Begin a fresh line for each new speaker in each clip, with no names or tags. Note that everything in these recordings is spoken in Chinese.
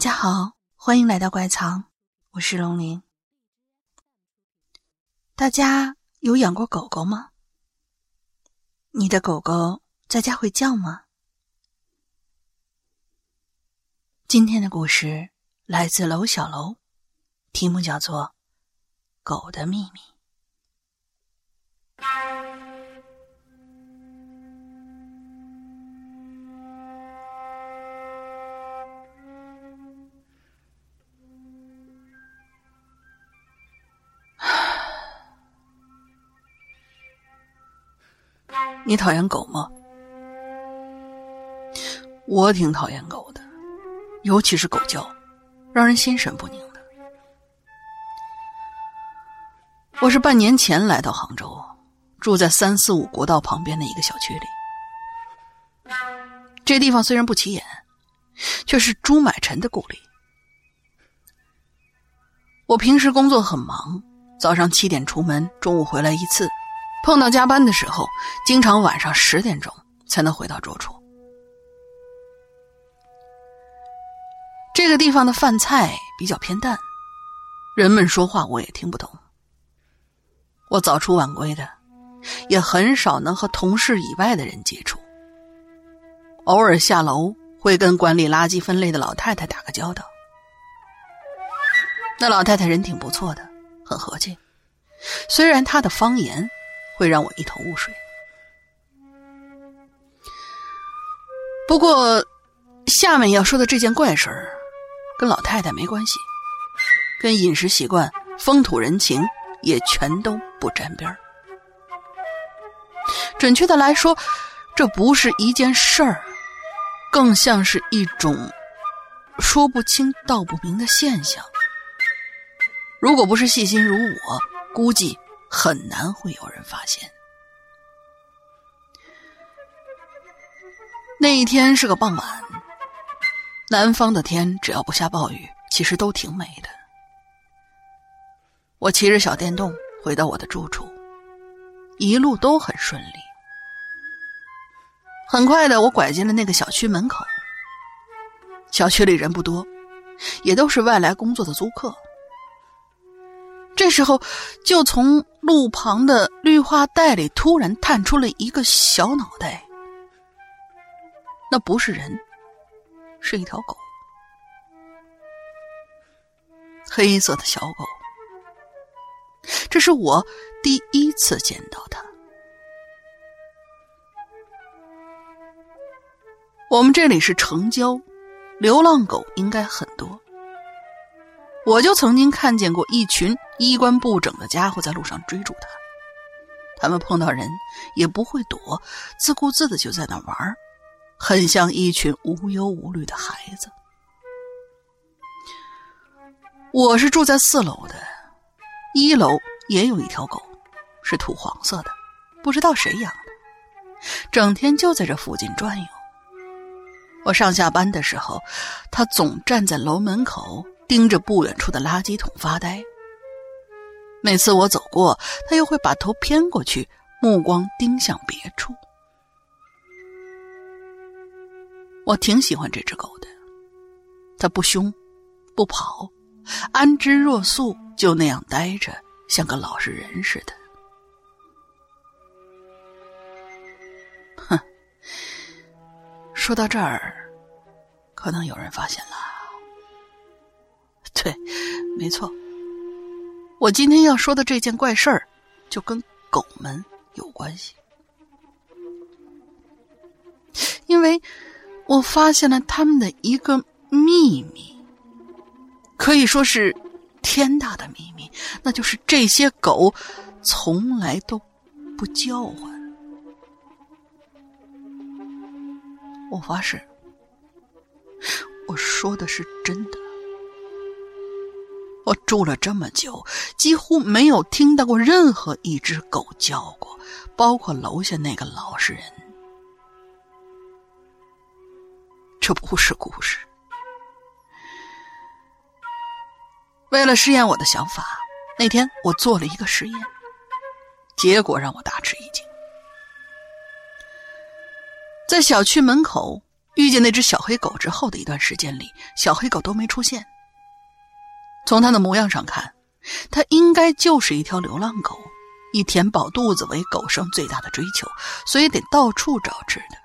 大家好，欢迎来到怪藏，我是龙鳞。大家有养过狗狗吗？你的狗狗在家会叫吗？今天的故事来自楼小楼，题目叫做《狗的秘密》。你讨厌狗吗？我挺讨厌狗的，尤其是狗叫，让人心神不宁的。我是半年前来到杭州，住在三四五国道旁边的一个小区里。这地方虽然不起眼，却是朱买臣的故里。我平时工作很忙，早上七点出门，中午回来一次。碰到加班的时候，经常晚上十点钟才能回到住处。这个地方的饭菜比较偏淡，人们说话我也听不懂。我早出晚归的，也很少能和同事以外的人接触。偶尔下楼会跟管理垃圾分类的老太太打个交道。那老太太人挺不错的，很和气，虽然她的方言。会让我一头雾水。不过，下面要说的这件怪事儿，跟老太太没关系，跟饮食习惯、风土人情也全都不沾边儿。准确的来说，这不是一件事儿，更像是一种说不清道不明的现象。如果不是细心如我，估计。很难会有人发现。那一天是个傍晚，南方的天只要不下暴雨，其实都挺美的。我骑着小电动回到我的住处，一路都很顺利。很快的，我拐进了那个小区门口。小区里人不多，也都是外来工作的租客。这时候，就从路旁的绿化带里突然探出了一个小脑袋。那不是人，是一条狗，黑色的小狗。这是我第一次见到它。我们这里是城郊，流浪狗应该很多。我就曾经看见过一群衣冠不整的家伙在路上追逐他，他们碰到人也不会躲，自顾自的就在那玩很像一群无忧无虑的孩子。我是住在四楼的，一楼也有一条狗，是土黄色的，不知道谁养的，整天就在这附近转悠。我上下班的时候，它总站在楼门口。盯着不远处的垃圾桶发呆。每次我走过，他又会把头偏过去，目光盯向别处。我挺喜欢这只狗的，它不凶，不跑，安之若素，就那样呆着，像个老实人似的。哼，说到这儿，可能有人发现了。对，没错。我今天要说的这件怪事儿，就跟狗们有关系，因为我发现了他们的一个秘密，可以说是天大的秘密，那就是这些狗从来都不叫唤。我发誓，我说的是真的。我住了这么久，几乎没有听到过任何一只狗叫过，包括楼下那个老实人。这不是故事。为了试验我的想法，那天我做了一个实验，结果让我大吃一惊。在小区门口遇见那只小黑狗之后的一段时间里，小黑狗都没出现。从他的模样上看，他应该就是一条流浪狗，以填饱肚子为狗生最大的追求，所以得到处找吃的。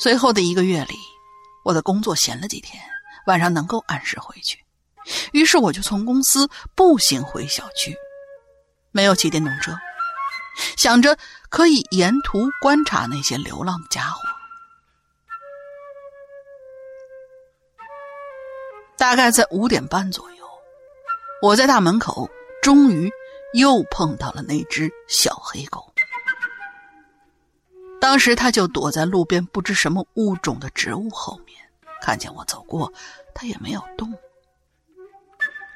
最后的一个月里，我的工作闲了几天，晚上能够按时回去，于是我就从公司步行回小区，没有骑电动车。想着可以沿途观察那些流浪的家伙。大概在五点半左右，我在大门口终于又碰到了那只小黑狗。当时它就躲在路边不知什么物种的植物后面，看见我走过，它也没有动。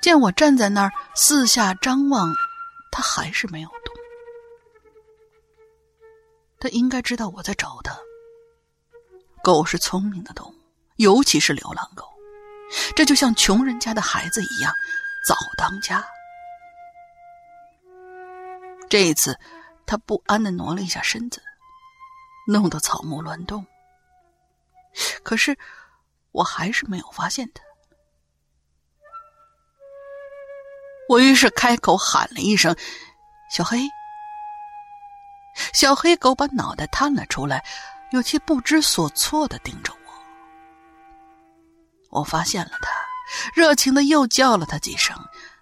见我站在那儿四下张望，它还是没有动。他应该知道我在找他。狗是聪明的动物，尤其是流浪狗，这就像穷人家的孩子一样，早当家。这一次，他不安的挪了一下身子，弄得草木乱动。可是，我还是没有发现他。我于是开口喊了一声：“小黑。”小黑狗把脑袋探了出来，有些不知所措的盯着我。我发现了他，热情的又叫了他几声。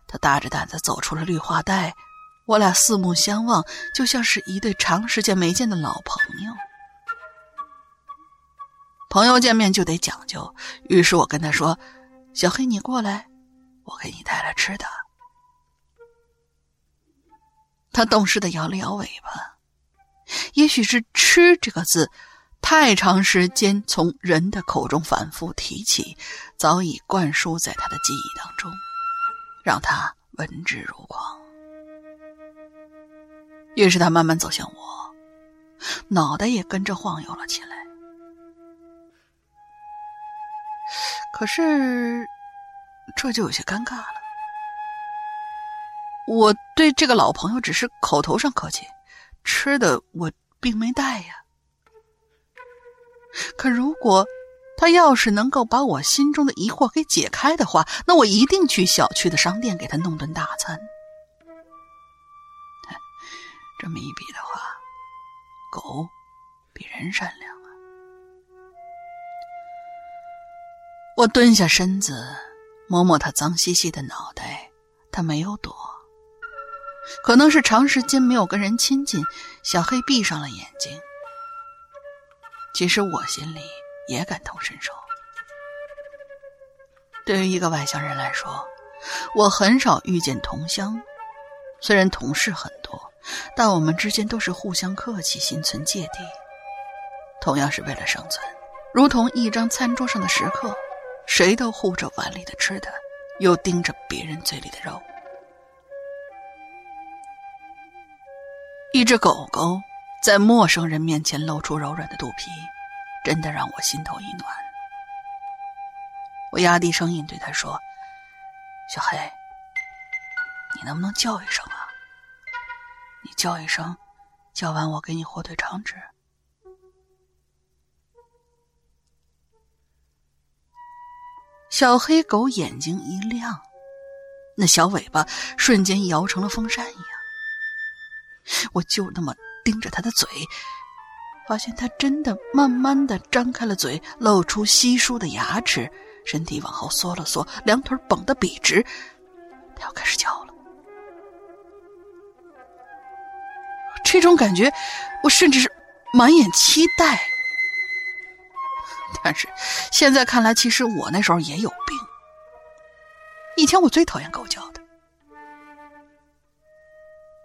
他大着胆子走出了绿化带，我俩四目相望，就像是一对长时间没见的老朋友。朋友见面就得讲究，于是我跟他说：“小黑，你过来，我给你带来吃的。”他懂事的摇了摇尾巴。也许是“吃”这个字，太长时间从人的口中反复提起，早已灌输在他的记忆当中，让他闻之如狂。于是他慢慢走向我，脑袋也跟着晃悠了起来。可是，这就有些尴尬了。我对这个老朋友只是口头上客气。吃的我并没带呀，可如果他要是能够把我心中的疑惑给解开的话，那我一定去小区的商店给他弄顿大餐。这么一比的话，狗比人善良啊！我蹲下身子，摸摸他脏兮兮的脑袋，他没有躲。可能是长时间没有跟人亲近，小黑闭上了眼睛。其实我心里也感同身受。对于一个外乡人来说，我很少遇见同乡，虽然同事很多，但我们之间都是互相客气，心存芥蒂。同样是为了生存，如同一张餐桌上的食客，谁都护着碗里的吃的，又盯着别人嘴里的肉。一只狗狗在陌生人面前露出柔软的肚皮，真的让我心头一暖。我压低声音对他说：“小黑，你能不能叫一声啊？你叫一声，叫完我给你火腿肠吃。”小黑狗眼睛一亮，那小尾巴瞬间摇成了风扇一样。我就那么盯着他的嘴，发现他真的慢慢的张开了嘴，露出稀疏的牙齿，身体往后缩了缩，两腿绷得笔直，他要开始叫了。这种感觉，我甚至是满眼期待。但是现在看来，其实我那时候也有病。以前我最讨厌狗叫的。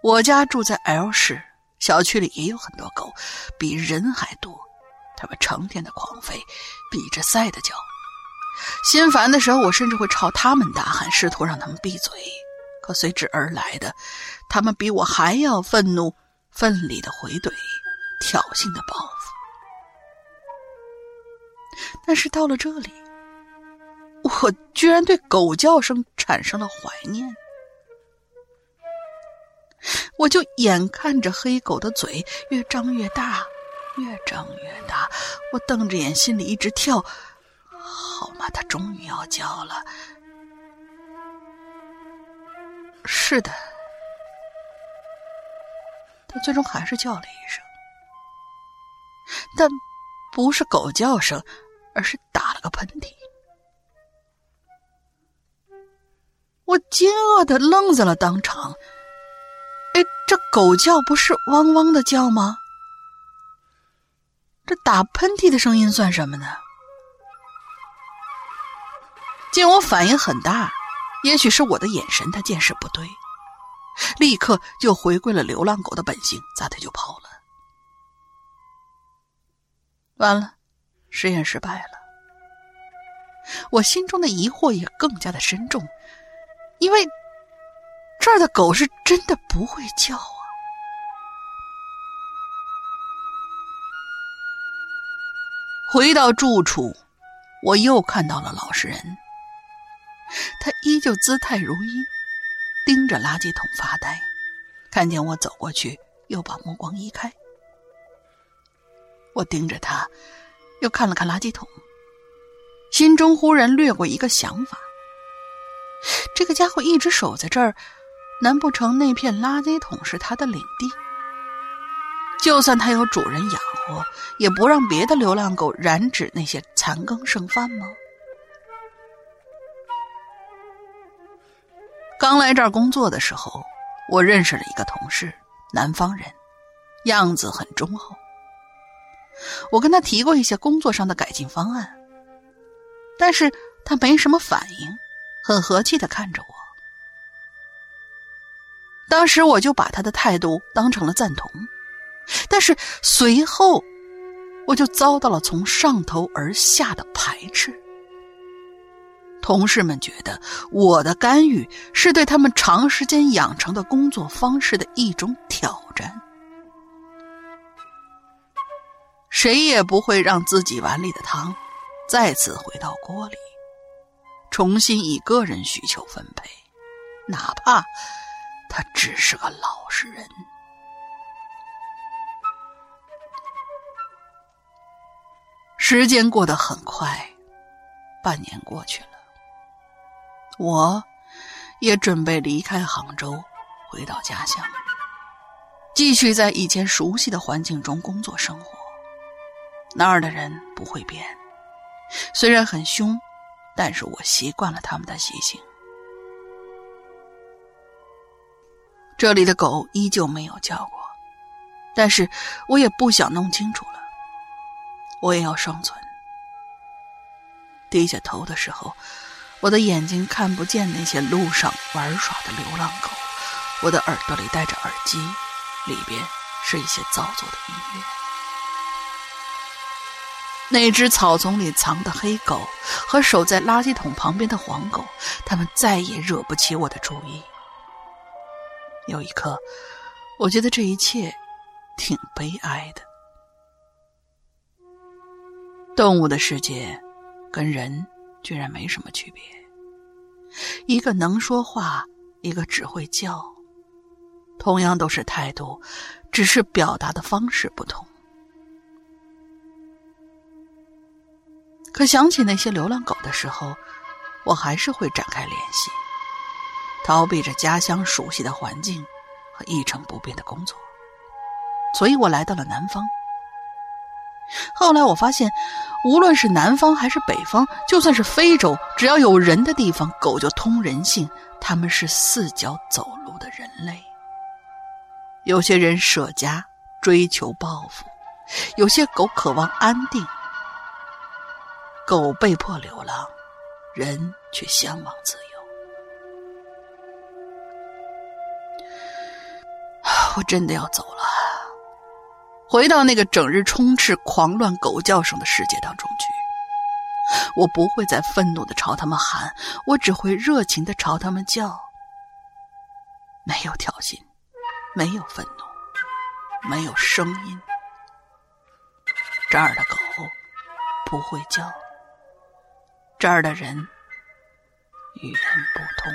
我家住在 L 市，小区里也有很多狗，比人还多。它们成天的狂吠，比着赛的叫。心烦的时候，我甚至会朝他们大喊，试图让他们闭嘴。可随之而来的，他们比我还要愤怒，奋力的回怼，挑衅的报复。但是到了这里，我居然对狗叫声产生了怀念。我就眼看着黑狗的嘴越张越大，越张越大，我瞪着眼，心里一直跳。好嘛，它终于要叫了。是的，它最终还是叫了一声，但不是狗叫声，而是打了个喷嚏。我惊愕的愣在了当场。哎，这狗叫不是汪汪的叫吗？这打喷嚏的声音算什么呢？见我反应很大，也许是我的眼神，他见识不对，立刻就回归了流浪狗的本性，撒腿就跑了。完了，实验失败了。我心中的疑惑也更加的深重，因为这儿的狗是真的不会叫啊。回到住处，我又看到了老实人。他依旧姿态如一，盯着垃圾桶发呆。看见我走过去，又把目光移开。我盯着他，又看了看垃圾桶，心中忽然掠过一个想法：这个家伙一直守在这儿，难不成那片垃圾桶是他的领地？就算他有主人养活，也不让别的流浪狗染指那些残羹剩饭吗？刚来这儿工作的时候，我认识了一个同事，南方人，样子很忠厚。我跟他提过一些工作上的改进方案，但是他没什么反应，很和气的看着我。当时我就把他的态度当成了赞同，但是随后我就遭到了从上头而下的排斥。同事们觉得我的干预是对他们长时间养成的工作方式的一种挑战。谁也不会让自己碗里的汤再次回到锅里，重新以个人需求分配，哪怕他只是个老实人。时间过得很快，半年过去了。我，也准备离开杭州，回到家乡，继续在以前熟悉的环境中工作生活。那儿的人不会变，虽然很凶，但是我习惯了他们的习性。这里的狗依旧没有叫过，但是我也不想弄清楚了。我也要生存。低下头的时候。我的眼睛看不见那些路上玩耍的流浪狗，我的耳朵里戴着耳机，里边是一些造作的音乐。那只草丛里藏的黑狗和守在垃圾桶旁边的黄狗，它们再也惹不起我的注意。有一刻，我觉得这一切挺悲哀的。动物的世界，跟人。居然没什么区别，一个能说话，一个只会叫，同样都是态度，只是表达的方式不同。可想起那些流浪狗的时候，我还是会展开联系，逃避着家乡熟悉的环境和一成不变的工作，所以我来到了南方。后来我发现。无论是南方还是北方，就算是非洲，只要有人的地方，狗就通人性。他们是四脚走路的人类。有些人舍家追求报复，有些狗渴望安定。狗被迫流浪，人却向往自由。我真的要走了。回到那个整日充斥狂乱狗叫声的世界当中去，我不会再愤怒的朝他们喊，我只会热情的朝他们叫。没有挑衅，没有愤怒，没有声音。这儿的狗不会叫，这儿的人语言不通。